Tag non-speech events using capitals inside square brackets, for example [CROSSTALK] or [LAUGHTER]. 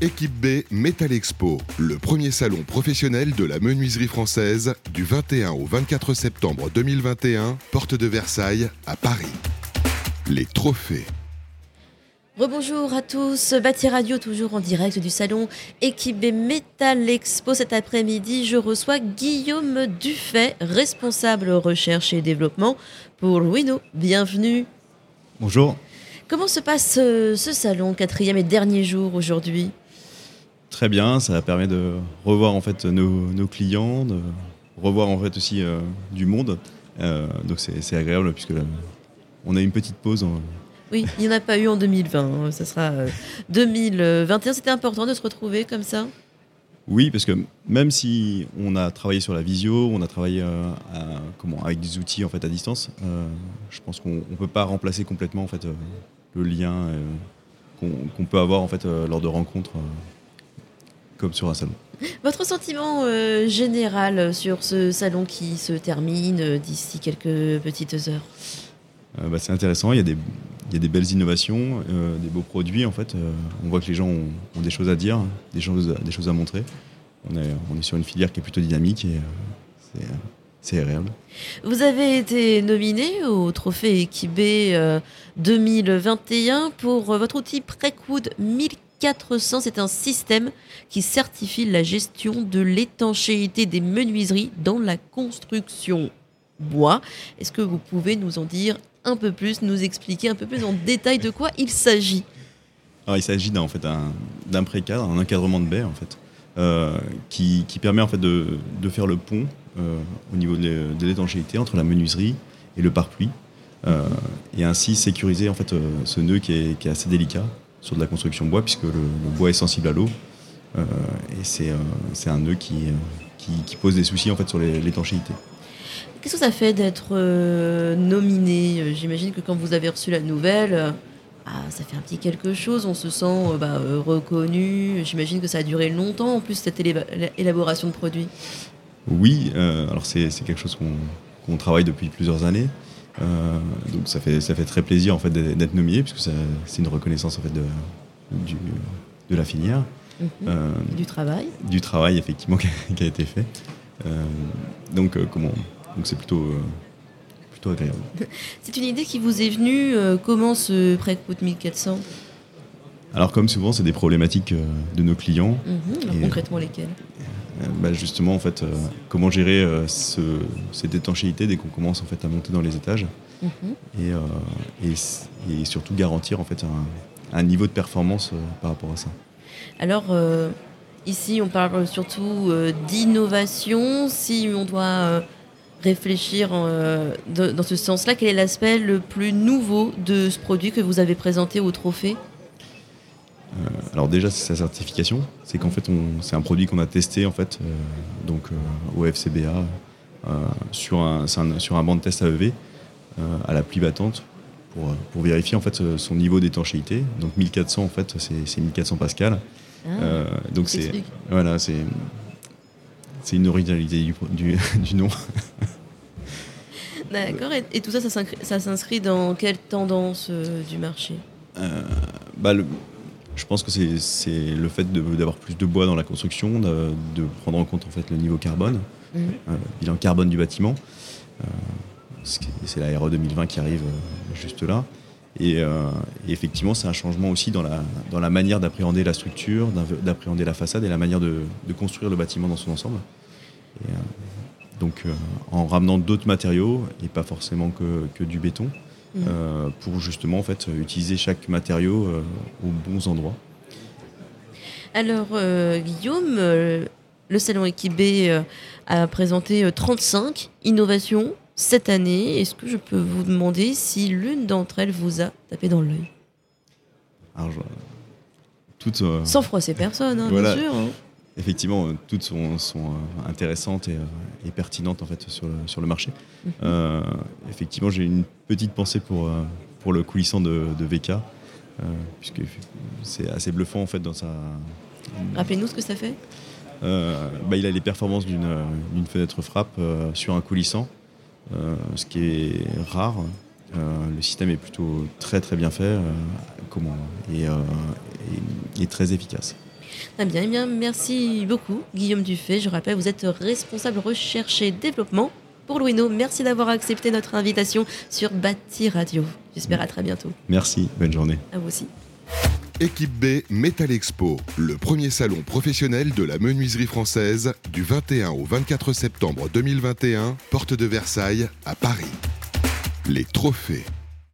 Équipe B Metal Expo, le premier salon professionnel de la menuiserie française du 21 au 24 septembre 2021, porte de Versailles à Paris. Les trophées. Rebonjour à tous, Bâti Radio toujours en direct du salon Équipe B Metal Expo. Cet après-midi, je reçois Guillaume Dufay, responsable recherche et développement pour Wino. Bienvenue. Bonjour. Comment se passe euh, ce salon, quatrième et dernier jour aujourd'hui? Très bien, ça permet de revoir en fait nos, clients, de revoir en fait aussi euh, du monde. Euh, donc c'est agréable puisque on a une petite pause. Oui, il n'y en a pas eu en 2020. Hein. Ça sera 2021. C'était important de se retrouver comme ça? Oui, parce que même si on a travaillé sur la visio, on a travaillé comment, avec des outils en fait à distance, je pense qu'on ne peut pas remplacer complètement en fait le lien qu'on peut avoir en fait lors de rencontres comme sur un salon. Votre sentiment euh, général sur ce salon qui se termine euh, d'ici quelques petites heures euh, bah, C'est intéressant, il y, a des, il y, a des, belles innovations, des beaux produits en fait. on voit que les gens ont, des choses à dire, des choses, des choses à montrer. On est, on est sur une filière qui est plutôt dynamique et c'est agréable. Vous avez été nominé au trophée Equibé 2021 pour votre outil Precoud 1000 400, c'est un système qui certifie la gestion de l'étanchéité des menuiseries dans la construction bois. Est-ce que vous pouvez nous en dire un peu plus, nous expliquer un peu plus en détail de quoi il s'agit? Il s'agit d'un en fait, d'un précadre, un encadrement de baie en fait, euh, qui, permet en fait de, faire le pont euh, au niveau de l'étanchéité entre la menuiserie et le pare-pluie. Euh, et ainsi sécuriser en fait ce nœud qui est assez délicat sur de la construction bois, puisque le, bois est sensible à l'eau. Euh, et c'est euh, un nœud qui, euh, qui, pose des soucis en fait, sur l'étanchéité. Qu'est-ce que ça fait d'être nominé? J'imagine que quand vous avez reçu la nouvelle, ah, ça fait un petit quelque chose, on se sent bah, reconnu. J'imagine que ça a duré longtemps en plus cette élaboration de produits. Oui, alors c'est quelque chose qu'on travaille depuis plusieurs années. Euh, donc ça fait, ça fait très plaisir en fait d'être nominé puisque c'est une reconnaissance en fait de, de la filière. Mhm. Euh, du travail. Du travail effectivement [LAUGHS] qui a, été fait. Euh, donc comment donc c'est plutôt plutôt agréable. [LAUGHS] C'est une idée qui vous est venue comment ce Précout 1400 Alors comme souvent c'est des problématiques de nos clients. Mhm. concrètement lesquelles? Bah, justement en fait euh, comment gérer euh, cette étanchéité dès qu'on commence en fait à monter dans les étages mhm. et, surtout garantir en fait un, niveau de performance par rapport à ça. Alors ici on parle surtout d'innovation. Si on doit réfléchir dans ce sens-là, quel est l'aspect le plus nouveau de ce produit que vous avez présenté au trophée? euh, alors déjà c'est sa certification, c'est qu'en fait c'est un produit qu'on a testé en fait euh, donc euh, au FCBA sur un, sur un banc de test AEV à la pluie battante pour, pour, vérifier en fait son niveau d'étanchéité. Donc 1400 en fait c'est 1400 pascal. Ah, donc c'est voilà c'est c'est une originalité du, du, [LAUGHS] nom. D'accord. Et, tout ça, ça s'inscrit dans quelle tendance du marché? Bah, le, je pense que c'est le fait d'avoir plus de bois dans la construction, de, prendre en compte en fait le niveau carbone, mmh. euh, bilan carbone du bâtiment. Euh, c'est la RE 2020 qui arrive euh, juste là. Et, effectivement, c'est un changement aussi dans la, dans la manière d'appréhender la structure, d'appréhender la façade et la manière de, construire le bâtiment dans son ensemble. donc, en ramenant d'autres matériaux et pas forcément que du béton, euh, pour justement en fait, utiliser chaque matériau euh, aux bons endroits. Alors euh, Guillaume, le salon Equibé a présenté 35 innovations cette année. Est-ce que je peux vous demander si l'une d'entre elles vous a tapé dans l'œil? Toutes, Sans froisser personne, hein, bien sûr. Hein effectivement, euh, toutes sont, sont euh, intéressantes euh, et, pertinentes en fait sur le, sur le marché. Mhm. effectivement, j'ai une petite pensée pour, pour le coulissant de, VK, puisque c'est assez bluffant en fait dans sa. Rappelez-nous ce que ça fait. bah, il a les performances d'une fenêtre frappe sur un coulissant, ce qui est rare. le système est plutôt très très bien fait comment, et, et, et très efficace. Très bien, eh bien, merci beaucoup Guillaume Dufay. Je rappelle, vous êtes responsable recherche et développement pour Louino. Merci d'avoir accepté notre invitation sur Bâti Radio. J'espère à très bientôt. Merci, bonne journée. À vous aussi. Équipe B Metal Expo, le premier salon professionnel de la menuiserie française du 21 au 24 septembre 2021, porte de Versailles à Paris. Les trophées